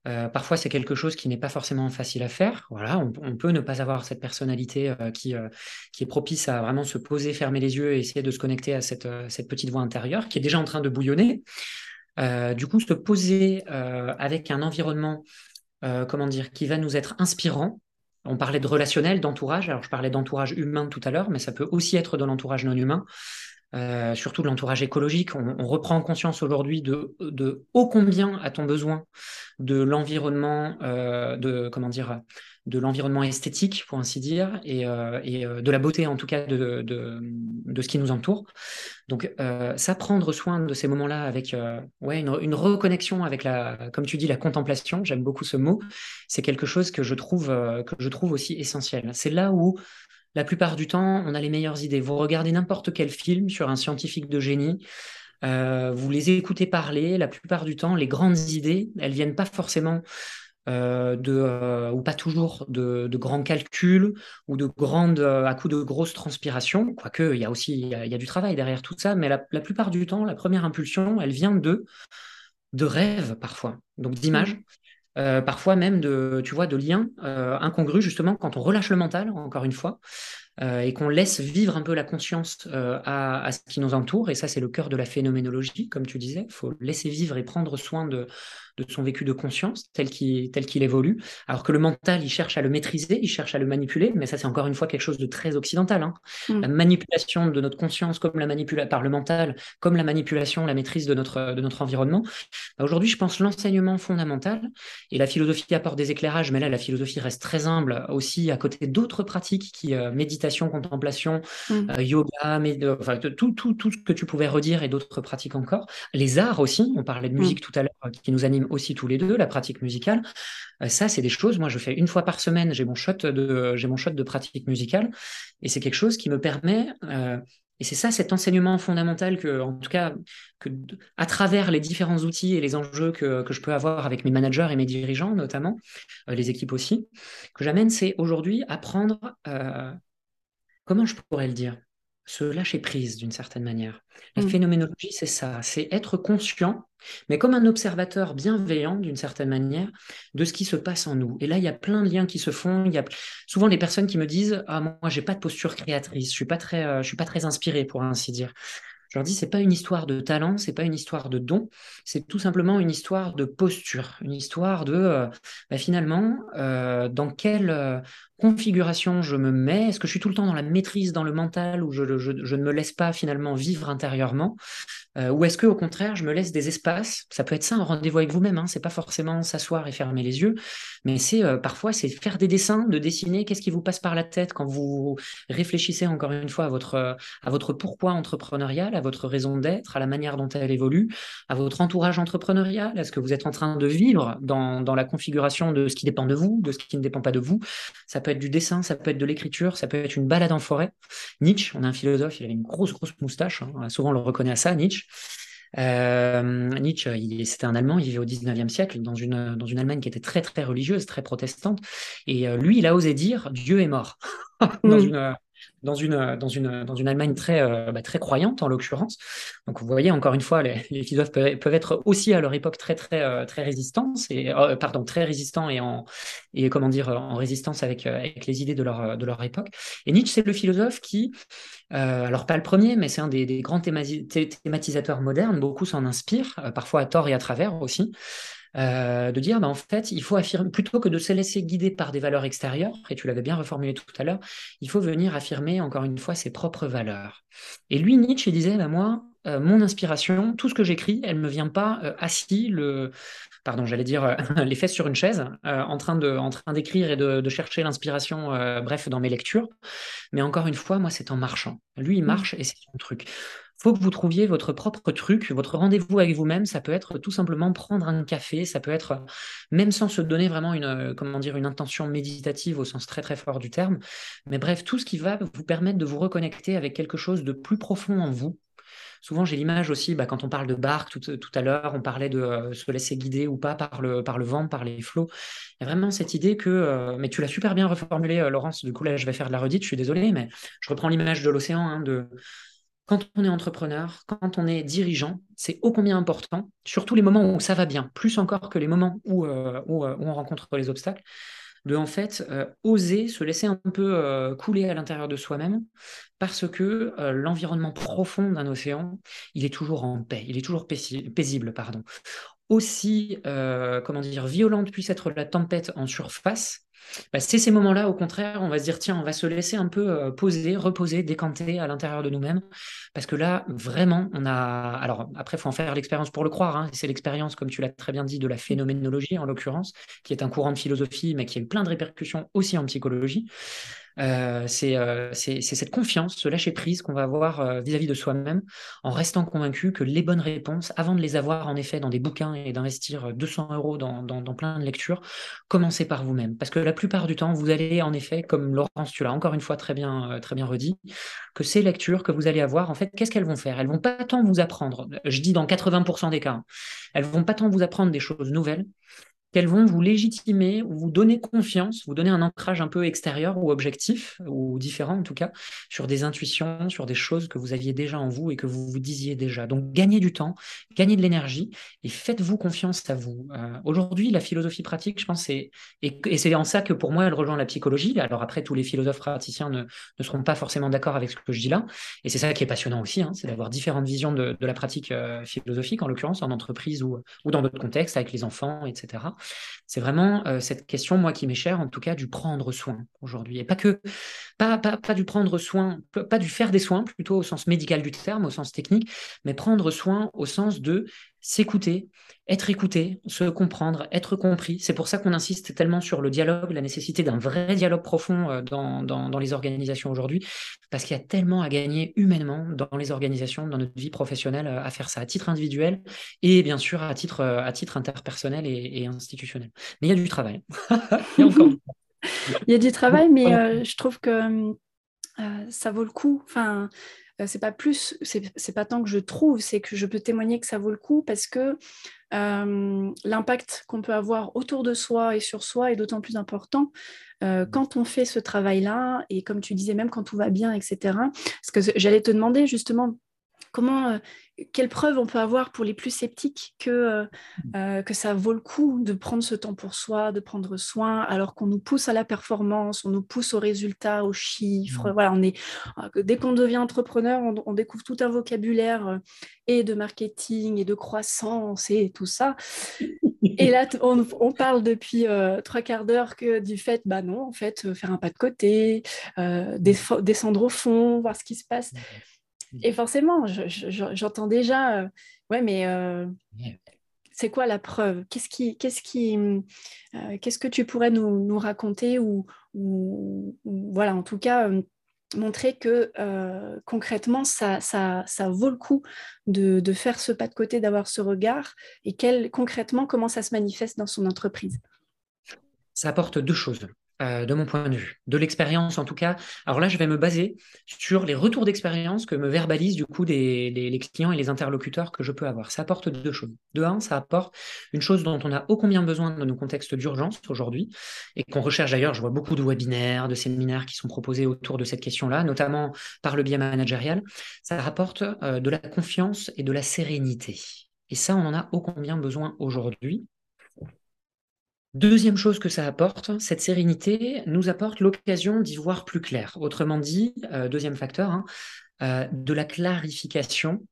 Euh, parfois, c'est quelque chose qui n'est pas forcément facile à faire. Voilà, on, peut ne pas avoir cette personnalité euh, qui, euh, qui est propice à vraiment se poser, fermer les yeux et essayer de se connecter à cette, cette petite voix intérieure qui est déjà en train de bouillonner. du coup, se poser avec un environnement, comment dire, qui va nous être inspirant, on parlait de relationnel, d'entourage. Alors, je parlais d'entourage humain tout à l'heure, mais ça peut aussi être de l'entourage non humain. Euh, surtout de l'entourage écologique. On, reprend conscience aujourd'hui de, de ô combien a-t-on besoin de l'environnement, euh, de comment dire, de l'environnement esthétique, pour ainsi dire, et, euh, euh, de la beauté, en tout cas, de, de, ce qui nous entoure. Donc, euh, ça, prendre soin de ces moments-là avec ouais, une, reconnexion avec, la, comme tu dis, la contemplation, j'aime beaucoup ce mot, c'est quelque chose que je trouve, que je trouve aussi essentiel. C'est là où, la plupart du temps, on a les meilleures idées. Vous regardez n'importe quel film sur un scientifique de génie, vous les écoutez parler, la plupart du temps, les grandes idées, elles viennent pas forcément euh, de, euh, ou pas toujours de, grands calculs ou de grandes, euh, à coup de grosses transpirations, quoique il y a aussi y a, du travail derrière tout ça, mais la, plupart du temps, la première impulsion, elle vient de, de rêves parfois, donc d'images. Mmh. parfois même de, tu vois, de liens incongrus, justement, quand on relâche le mental, encore une fois, et qu'on laisse vivre un peu la conscience à, à, ce qui nous entoure. Et ça, c'est le cœur de la phénoménologie, comme tu disais. Il faut laisser vivre et prendre soin de, de son vécu de conscience tel qu'il tel qu'il évolue, alors que le mental, il cherche à le maîtriser, il cherche à le manipuler, mais ça c'est encore une fois quelque chose de très occidental. Hein. Mm. La manipulation de notre conscience comme la manipulation par le mental, comme la manipulation, la maîtrise de notre, de notre environnement. Bah, aujourd'hui, je pense l'enseignement fondamental, et la philosophie apporte des éclairages, mais là la philosophie reste très humble aussi à côté d'autres pratiques qui euh, méditation, contemplation, mm. euh, yoga, mais, enfin, tout, tout, tout ce que tu pouvais redire et d'autres pratiques encore. Les arts aussi, on parlait de mm. musique tout à l'heure qui nous anime aussi tous les deux, la pratique musicale. Euh, ça, c'est des choses, moi, je fais une fois par semaine, j'ai mon shot de, mon shot de pratique musicale, et c'est quelque chose qui me permet, euh, et c'est ça, cet enseignement fondamental que, en tout cas, que à travers les différents outils et les enjeux que, que je peux avoir avec mes managers et mes dirigeants, notamment, euh, les équipes aussi, que j'amène, c'est aujourd'hui apprendre, comment je pourrais le dire? Se lâcher prise d'une certaine manière. La mmh. phénoménologie, c'est ça, c'est être conscient, mais comme un observateur bienveillant d'une certaine manière, de ce qui se passe en nous. Et là, il y a plein de liens qui se font. Il y a souvent des personnes qui me disent Ah, moi, j'ai pas de posture créatrice, je suis pas très, euh, je suis pas très inspiré, pour ainsi dire. Je leur dis, c'est pas une histoire de talent, c'est pas une histoire de don, c'est tout simplement une histoire de posture, une histoire de, euh, bah, finalement, euh, dans quelle configuration je me mets? Est-ce que je suis tout le temps dans la maîtrise, dans le mental, où je, ne me laisse pas finalement vivre intérieurement? Euh, Ou est-ce que au contraire, je me laisse des espaces? Ça peut être ça, un rendez-vous avec vous-même. Hein, c'est pas forcément s'asseoir et fermer les yeux, mais c'est euh, parfois c'est faire des dessins, de dessiner. Qu'est-ce qui vous passe par la tête quand vous réfléchissez encore une fois à votre euh, à votre pourquoi entrepreneurial, à votre raison d'être, à la manière dont elle évolue, à votre entourage entrepreneurial? Est-ce que vous êtes en train de vivre dans, dans la configuration de ce qui dépend de vous, de ce qui ne dépend pas de vous? Ça peut être du dessin, ça peut être de l'écriture, ça peut être une balade en forêt. Nietzsche, on a un philosophe, il avait une grosse, grosse moustache, hein, souvent on le reconnaît à ça, Nietzsche. Euh, Nietzsche, c'était un Allemand, il vivait au 19e siècle dans une, dans une Allemagne qui était très, très religieuse, très protestante. Et euh, lui, il a osé dire Dieu est mort. dans, une, dans une, dans une, dans une Allemagne très, euh, bah, très croyante, en l'occurrence. Donc, vous voyez, encore une fois, les, philosophes peuvent, être aussi à leur époque très, très, euh, très résistants, et, euh, pardon, très résistants et, en, et comment dire, en résistance avec, avec les idées de leur, de leur époque. Et Nietzsche, c'est le philosophe qui, alors pas le premier, mais c'est un des, des grands thématisateurs modernes, beaucoup s'en inspirent, parfois à tort et à travers aussi. Euh, de dire, bah, en fait, il faut affirmer, plutôt que de se laisser guider par des valeurs extérieures, et tu l'avais bien reformulé tout à l'heure, il faut venir affirmer encore une fois ses propres valeurs. Et lui, Nietzsche, disait, bah, moi, euh, mon inspiration, tout ce que j'écris, elle ne me vient pas euh, assis, le, pardon, j'allais dire les fesses sur une chaise, en train de, en train d'écrire et de, de chercher l'inspiration, bref, dans mes lectures. Mais encore une fois, moi, c'est en marchant. Lui, il mmh. marche et c'est son truc faut que vous trouviez votre propre truc, votre rendez-vous avec vous-même. Ça peut être tout simplement prendre un café, ça peut être même sans se donner vraiment une, euh, comment dire, une intention méditative au sens très très fort du terme. Mais bref, tout ce qui va vous permettre de vous reconnecter avec quelque chose de plus profond en vous. Souvent, j'ai l'image aussi, bah, quand on parle de barque, tout, à l'heure, on parlait de euh, se laisser guider ou pas par le, vent, par les flots. Il y a vraiment cette idée que, euh, mais tu l'as super bien reformulé, Laurence, du coup là, je vais faire de la redite, je suis désolé, mais je reprends l'image de l'océan, hein, de quand on est entrepreneur, quand on est dirigeant, c'est ô combien important, surtout les moments où ça va bien, plus encore que les moments où, euh, euh, on rencontre les obstacles, de en fait euh, oser se laisser un peu couler à l'intérieur de soi-même, parce que l'environnement profond d'un océan, il est toujours en paix, il est toujours paisible, pardon. Aussi, comment dire, violente puisse être la tempête en surface, bah, c'est ces moments-là, au contraire, on va se dire, tiens, on va se laisser un peu euh, poser, reposer, décanter à l'intérieur de nous-mêmes. Parce que là, vraiment, on a. Alors, après, il faut en faire l'expérience pour le croire. Hein. C'est l'expérience, comme tu l'as très bien dit, de la phénoménologie, en l'occurrence, qui est un courant de philosophie, mais qui a eu plein de répercussions aussi en psychologie. Euh, euh, c'est cette confiance, ce lâcher prise qu'on va avoir euh, vis-à-vis de soi-même en restant convaincu que les bonnes réponses, avant de les avoir en effet dans des bouquins et d'investir 200 euros dans, dans, plein de lectures, commencez par vous-même. Parce que la plupart du temps, vous allez en effet, comme Laurence, tu l'as encore une fois très bien, très bien redit, que ces lectures que vous allez avoir, en fait, qu'est-ce qu'elles vont faire? Elles vont pas tant vous apprendre, je dis dans 80% des cas, hein, elles vont pas tant vous apprendre des choses nouvelles, qu'elles vont vous légitimer ou vous donner confiance, vous donner un ancrage un peu extérieur ou objectif, ou différent en tout cas, sur des intuitions, sur des choses que vous aviez déjà en vous et que vous vous disiez déjà. Donc gagnez du temps, gagnez de l'énergie et faites-vous confiance à vous. Euh, aujourd'hui, la philosophie pratique, je pense, c'est, et, c'est en ça que pour moi, elle rejoint la psychologie. Alors après, tous les philosophes praticiens ne, seront pas forcément d'accord avec ce que je dis là. Et c'est ça qui est passionnant aussi, hein, c'est d'avoir différentes visions de, la pratique euh, philosophique, en l'occurrence en entreprise ou, ou dans d'autres contextes, avec les enfants, etc. C'est vraiment euh, cette question, moi, qui m'est chère, en tout cas, du prendre soin aujourd'hui. Et pas que, pas, du prendre soin, pas du faire des soins, plutôt au sens médical du terme, au sens technique, mais prendre soin au sens de s'écouter, être écouté, se comprendre, être compris. C'est pour ça qu'on insiste tellement sur le dialogue, la nécessité d'un vrai dialogue profond euh, dans, dans, les organisations aujourd'hui, parce qu'il y a tellement à gagner humainement dans les organisations, dans notre vie professionnelle, euh, à faire ça à titre individuel et bien sûr à titre, euh, à titre interpersonnel et, institutionnel. Mais il y a du travail. il, y a encore... il y a du travail, mais je trouve que ça vaut le coup. Enfin, euh, c'est pas plus, c'est pas tant que je trouve, c'est que je peux témoigner que ça vaut le coup parce que euh, l'impact qu'on peut avoir autour de soi et sur soi est d'autant plus important euh, mmh. quand on fait ce travail-là et comme tu disais, même quand tout va bien, etc. Parce que j'allais te demander justement comment, quelle preuve on peut avoir pour les plus sceptiques que, euh, mmh. euh, que ça vaut le coup de prendre ce temps pour soi, de prendre soin, alors qu'on nous pousse à la performance, on nous pousse aux résultats, aux chiffres. Mmh. Voilà, on est, euh, dès qu'on devient entrepreneur, on, découvre tout un vocabulaire et de marketing et de croissance et tout ça. Et là, on, parle depuis trois quarts d'heure que du fait, bah non, en fait, faire un pas de côté, mmh. descendre au fond, voir ce qui se passe. Et forcément, j'entends déjà, euh, ouais, mais euh, c'est quoi la preuve? Qu'est-ce qui, qu'est-ce qui, euh, qu'est-ce que tu pourrais nous, nous raconter ou, ou, voilà, en tout cas, montrer que concrètement, ça, ça, ça, vaut le coup de, de, faire ce pas de côté, d'avoir ce regard, et quel, concrètement, comment ça se manifeste dans son entreprise? Ça apporte deux choses. Euh, de mon point de vue, de l'expérience en tout cas. Alors là, je vais me baser sur les retours d'expérience que me verbalisent du coup les, clients et les interlocuteurs que je peux avoir. Ça apporte deux choses. De un, ça apporte une chose dont on a ô combien besoin dans nos contextes d'urgence aujourd'hui et qu'on recherche d'ailleurs. Je vois beaucoup de webinaires, de séminaires qui sont proposés autour de cette question-là, notamment par le biais managérial. Ça rapporte euh, de la confiance et de la sérénité. Et ça, on en a ô combien besoin aujourd'hui Deuxième chose que ça apporte, cette sérénité nous apporte l'occasion d'y voir plus clair. Autrement dit, euh, deuxième facteur, hein, euh, de la clarification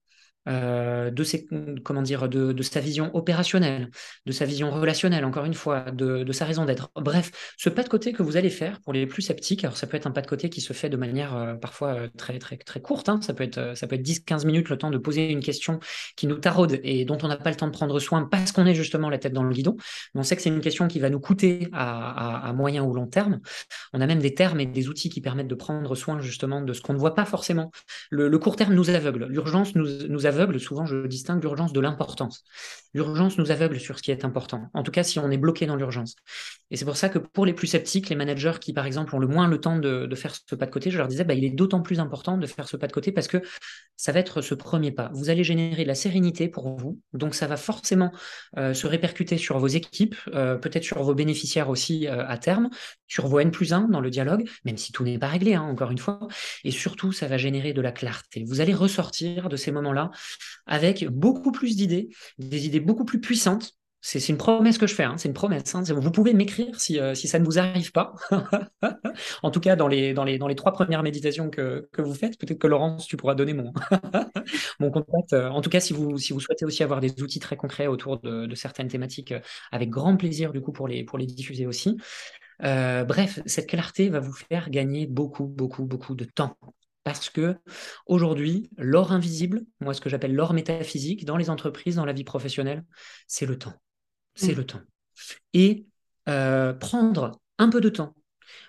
euh, de, ses, comment dire, de, de, sa vision opérationnelle, de sa vision relationnelle, encore une fois, de, de sa raison d'être. Bref, ce pas de côté que vous allez faire pour les plus sceptiques, alors ça peut être un pas de côté qui se fait de manière euh, parfois euh, très, très, très courte, hein, ça peut être, être 10-15 minutes le temps de poser une question qui nous taraude et dont on n'a pas le temps de prendre soin parce qu'on est justement la tête dans le guidon. Mais on sait que c'est une question qui va nous coûter à, à, moyen ou long terme. On a même des termes et des outils qui permettent de prendre soin justement de ce qu'on ne voit pas forcément. Le, le court terme nous aveugle, l'urgence nous, nous aveugle souvent je distingue l'urgence de l'importance. L'urgence nous aveugle sur ce qui est important, en tout cas si on est bloqué dans l'urgence. Et c'est pour ça que pour les plus sceptiques, les managers qui par exemple ont le moins le temps de, faire ce pas de côté, je leur disais, bah, il est d'autant plus important de faire ce pas de côté parce que ça va être ce premier pas. Vous allez générer de la sérénité pour vous, donc ça va forcément euh, se répercuter sur vos équipes, euh, peut-être sur vos bénéficiaires aussi euh, à terme, sur vos N plus 1 dans le dialogue, même si tout n'est pas réglé, hein, encore une fois, et surtout ça va générer de la clarté. Vous allez ressortir de ces moments-là avec beaucoup plus d'idées, des idées beaucoup plus puissantes. C'est une promesse que je fais, hein, c'est une promesse. Hein. Vous pouvez m'écrire si, euh, si, ça ne vous arrive pas. en tout cas, dans les, trois premières méditations que, vous faites, peut-être que Laurence, tu pourras donner mon, contact. En tout cas, si vous, souhaitez aussi avoir des outils très concrets autour de, certaines thématiques, euh, avec grand plaisir du coup pour les, diffuser aussi. Euh, bref, cette clarté va vous faire gagner beaucoup, beaucoup, beaucoup de temps. Parce que aujourd'hui, l'or invisible, moi ce que j'appelle l'or métaphysique dans les entreprises, dans la vie professionnelle, c'est le temps. C'est mmh. le temps. Et euh, prendre un peu de temps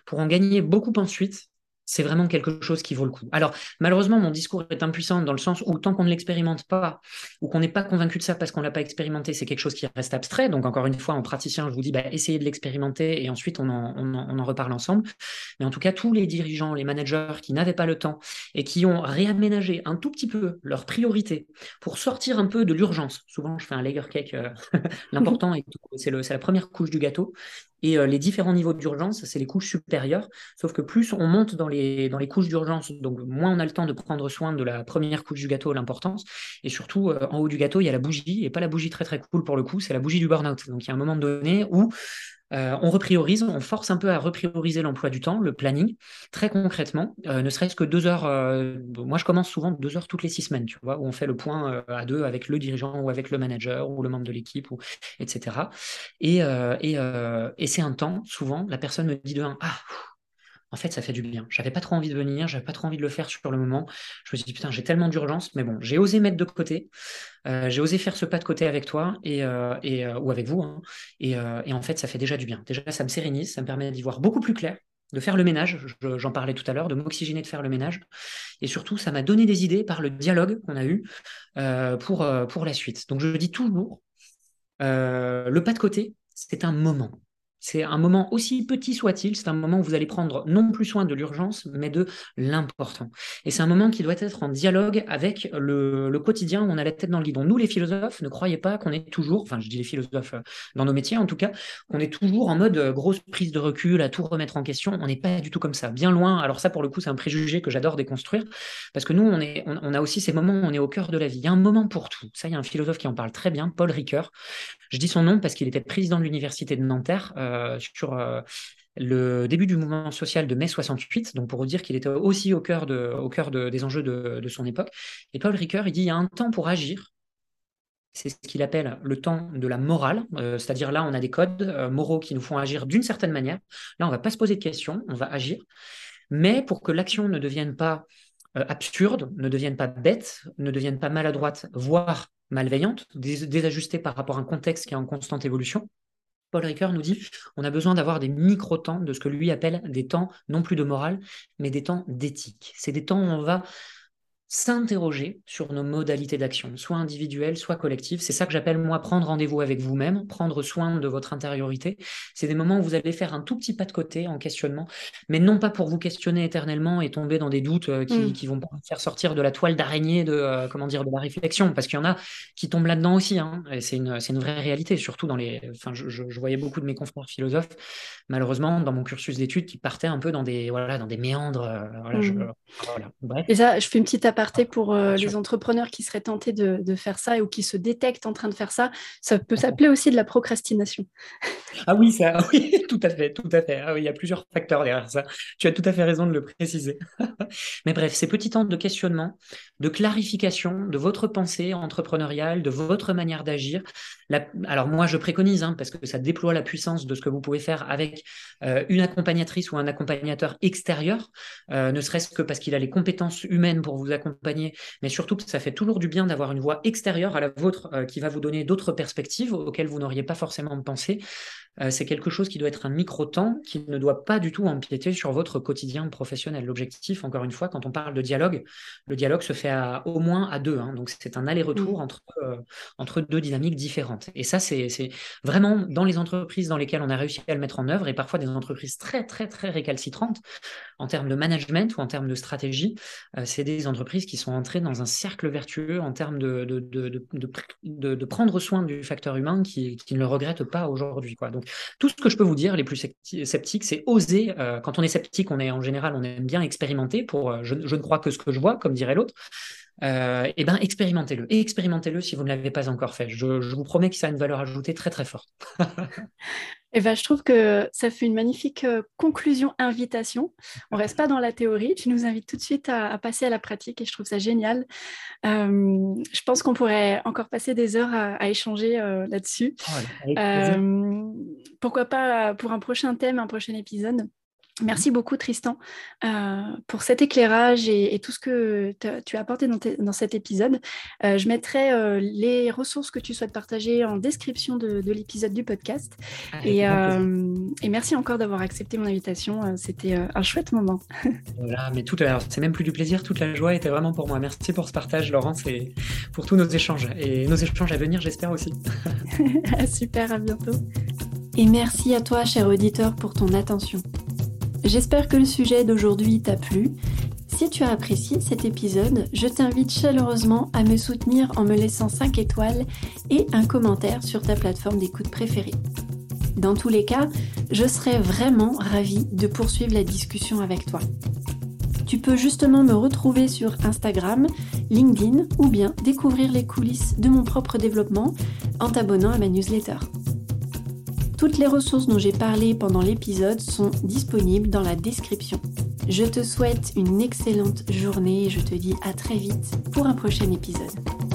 pour en gagner beaucoup ensuite, c'est vraiment quelque chose qui vaut le coup. Alors, malheureusement, mon discours est impuissant dans le sens où tant qu'on ne l'expérimente pas, ou qu'on n'est pas convaincu de ça parce qu'on ne l'a pas expérimenté, c'est quelque chose qui reste abstrait. Donc, encore une fois, en praticien, je vous dis, bah, essayez de l'expérimenter et ensuite on en, reparle ensemble. Mais en tout cas, tous les dirigeants, les managers qui n'avaient pas le temps et qui ont réaménagé un tout petit peu leurs priorités pour sortir un peu de l'urgence. Souvent, je fais un layer cake. Euh, l'important, c'est la première couche du gâteau. Et euh, les différents niveaux d'urgence, c'est les couches supérieures. Sauf que plus on monte dans les, dans les couches d'urgence, donc moins on a le temps de prendre soin de la première couche du gâteau, l'importance. Et surtout, euh, en haut du gâteau, il y a la bougie, et pas la bougie très très cool pour le coup, c'est la bougie du burn-out. Donc il y a un moment donné où euh, on repriorise, on force un peu à reprioriser l'emploi du temps, le planning, très concrètement, euh, ne serait-ce que deux heures. Euh, moi, je commence souvent deux heures toutes les six semaines, tu vois, où on fait le point à deux avec le dirigeant ou avec le manager ou le membre de l'équipe, ou, etc. Et, et, c'est un temps, souvent, la personne me dit de un, ah, en fait, ça fait du bien. J'avais pas trop envie de venir, j'avais pas trop envie de le faire sur le moment. Je me suis dit, putain, j'ai tellement d'urgence, mais bon, j'ai osé mettre de côté, euh, j'ai osé faire ce pas de côté avec toi et, euh, euh, ou avec vous. Hein. et, et, en fait, ça fait déjà du bien. Déjà, ça me sérénise, ça me permet d'y voir beaucoup plus clair, de faire le ménage. J'en parlais tout à l'heure, de m'oxygéner, de faire le ménage. Et surtout, ça m'a donné des idées par le dialogue qu'on a eu pour, pour la suite. Donc, je dis toujours, le pas de côté, c'est un moment. C'est un moment aussi petit soit-il, c'est un moment où vous allez prendre non plus soin de l'urgence, mais de l'important. Et c'est un moment qui doit être en dialogue avec le, quotidien où on a la tête dans le guidon. Nous, les philosophes, ne croyez pas qu'on est toujours, enfin je dis les philosophes euh, dans nos métiers en tout cas, qu'on est toujours en mode euh, grosse prise de recul, à tout remettre en question. On n'est pas du tout comme ça, bien loin. Alors ça, pour le coup, c'est un préjugé que j'adore déconstruire, parce que nous, on, est, on, a aussi ces moments où on est au cœur de la vie. Il y a un moment pour tout. Ça, il y a un philosophe qui en parle très bien, Paul Ricoeur. Je dis son nom parce qu'il était président de l'université de Nanterre. Euh, sur euh, le début du mouvement social de mai 68, donc pour dire qu'il était aussi au cœur, de, des enjeux de, son époque. Et Paul Ricoeur, il dit il y a un temps pour agir. C'est ce qu'il appelle le temps de la morale, euh, c'est-à-dire là, on a des codes moraux qui nous font agir d'une certaine manière. Là, on ne va pas se poser de questions, on va agir. Mais pour que l'action ne devienne pas absurde, ne devienne pas bête, ne devienne pas maladroite, voire malveillante, désajustée par rapport à un contexte qui est en constante évolution, Paul Ricoeur nous dit on a besoin d'avoir des micro-temps, de ce que lui appelle des temps non plus de morale, mais des temps d'éthique. C'est des temps où on va s'interroger sur nos modalités d'action, soit individuelles, soit collectives. C'est ça que j'appelle, moi, prendre rendez-vous avec vous-même, prendre soin de votre intériorité. C'est des moments où vous allez faire un tout petit pas de côté en questionnement, mais non pas pour vous questionner éternellement et tomber dans des doutes euh, qui, mm. qui, vont pas faire sortir de la toile d'araignée de, euh, comment dire, de la réflexion, parce qu'il y en a qui tombent là-dedans aussi. Hein, et c'est une, une, vraie réalité, surtout dans les. Enfin, je, je, voyais beaucoup de mes confrères philosophes, malheureusement, dans mon cursus d'études, qui partaient un peu dans des, voilà, dans des méandres. Euh, voilà, je, mm. voilà. Bref. Et ça, je fais une petite pour euh, les entrepreneurs qui seraient tentés de, faire ça ou qui se détectent en train de faire ça. Ça peut s'appeler aussi de la procrastination. Ah oui, ça, oui, tout à fait, tout à fait. Ah il y a plusieurs facteurs derrière ça. Tu as tout à fait raison de le préciser. Mais bref, ces petits temps de questionnement, de clarification de votre pensée entrepreneuriale, de votre manière d'agir. Alors moi, je préconise, hein, parce que ça déploie la puissance de ce que vous pouvez faire avec euh, une accompagnatrice ou un accompagnateur extérieur, euh, ne serait-ce que parce qu'il a les compétences humaines pour vous accompagner, mais surtout ça fait toujours du bien d'avoir une voix extérieure à la vôtre euh, qui va vous donner d'autres perspectives auxquelles vous n'auriez pas forcément pensé. Euh, c'est quelque chose qui doit être un micro-temps, qui ne doit pas du tout empiéter sur votre quotidien professionnel. L'objectif, encore une fois, quand on parle de dialogue, le dialogue se fait à, au moins à deux. Hein. donc c'est un aller-retour mmh. entre, euh, entre deux dynamiques différentes. Et ça, c'est vraiment dans les entreprises dans lesquelles on a réussi à le mettre en œuvre, et parfois des entreprises très, très, très récalcitrantes en termes de management ou en termes de stratégie, euh, c'est des entreprises qui sont entrées dans un cercle vertueux en termes de, de, de, de prendre soin du facteur humain qui, qui ne le regrette pas aujourd'hui. Donc tout ce que je peux vous dire, les plus sceptiques, c'est oser. Euh, quand on est sceptique, on est en général, on aime bien expérimenter. Pour, euh, je, ne crois que ce que je vois, comme dirait l'autre. Euh, eh ben, expérimentez-le. Et expérimentez-le si vous ne l'avez pas encore fait. Je, vous promets que ça a une valeur ajoutée très très forte. eh ben, je trouve que ça fait une magnifique conclusion, invitation. On reste pas dans la théorie. Tu nous invites tout de suite à, passer à la pratique et je trouve ça génial. Euh, je pense qu'on pourrait encore passer des heures à, échanger là-dessus. Oh, pourquoi pas pour un prochain thème, un prochain épisode. Merci beaucoup Tristan euh, pour cet éclairage et, tout ce que tu as apporté dans, cet épisode. Euh, je mettrai euh, les ressources que tu souhaites partager en description de, l'épisode du podcast. et, merci encore d'avoir accepté mon invitation. C'était un chouette moment. voilà, mais tout c'est même plus du plaisir, toute la joie était vraiment pour moi. Merci pour ce partage Laurence et pour tous nos échanges et nos échanges à venir j'espère aussi. Super, à bientôt. Et merci à toi cher auditeur pour ton attention. J'espère que le sujet d'aujourd'hui t'a plu. Si tu as apprécié cet épisode, je t'invite chaleureusement à me soutenir en me laissant 5 étoiles et un commentaire sur ta plateforme d'écoute préférée. Dans tous les cas, je serais vraiment ravie de poursuivre la discussion avec toi. Tu peux justement me retrouver sur Instagram, LinkedIn ou bien découvrir les coulisses de mon propre développement en t'abonnant à ma newsletter. Toutes les ressources dont j'ai parlé pendant l'épisode sont disponibles dans la description. Je te souhaite une excellente journée et je te dis à très vite pour un prochain épisode.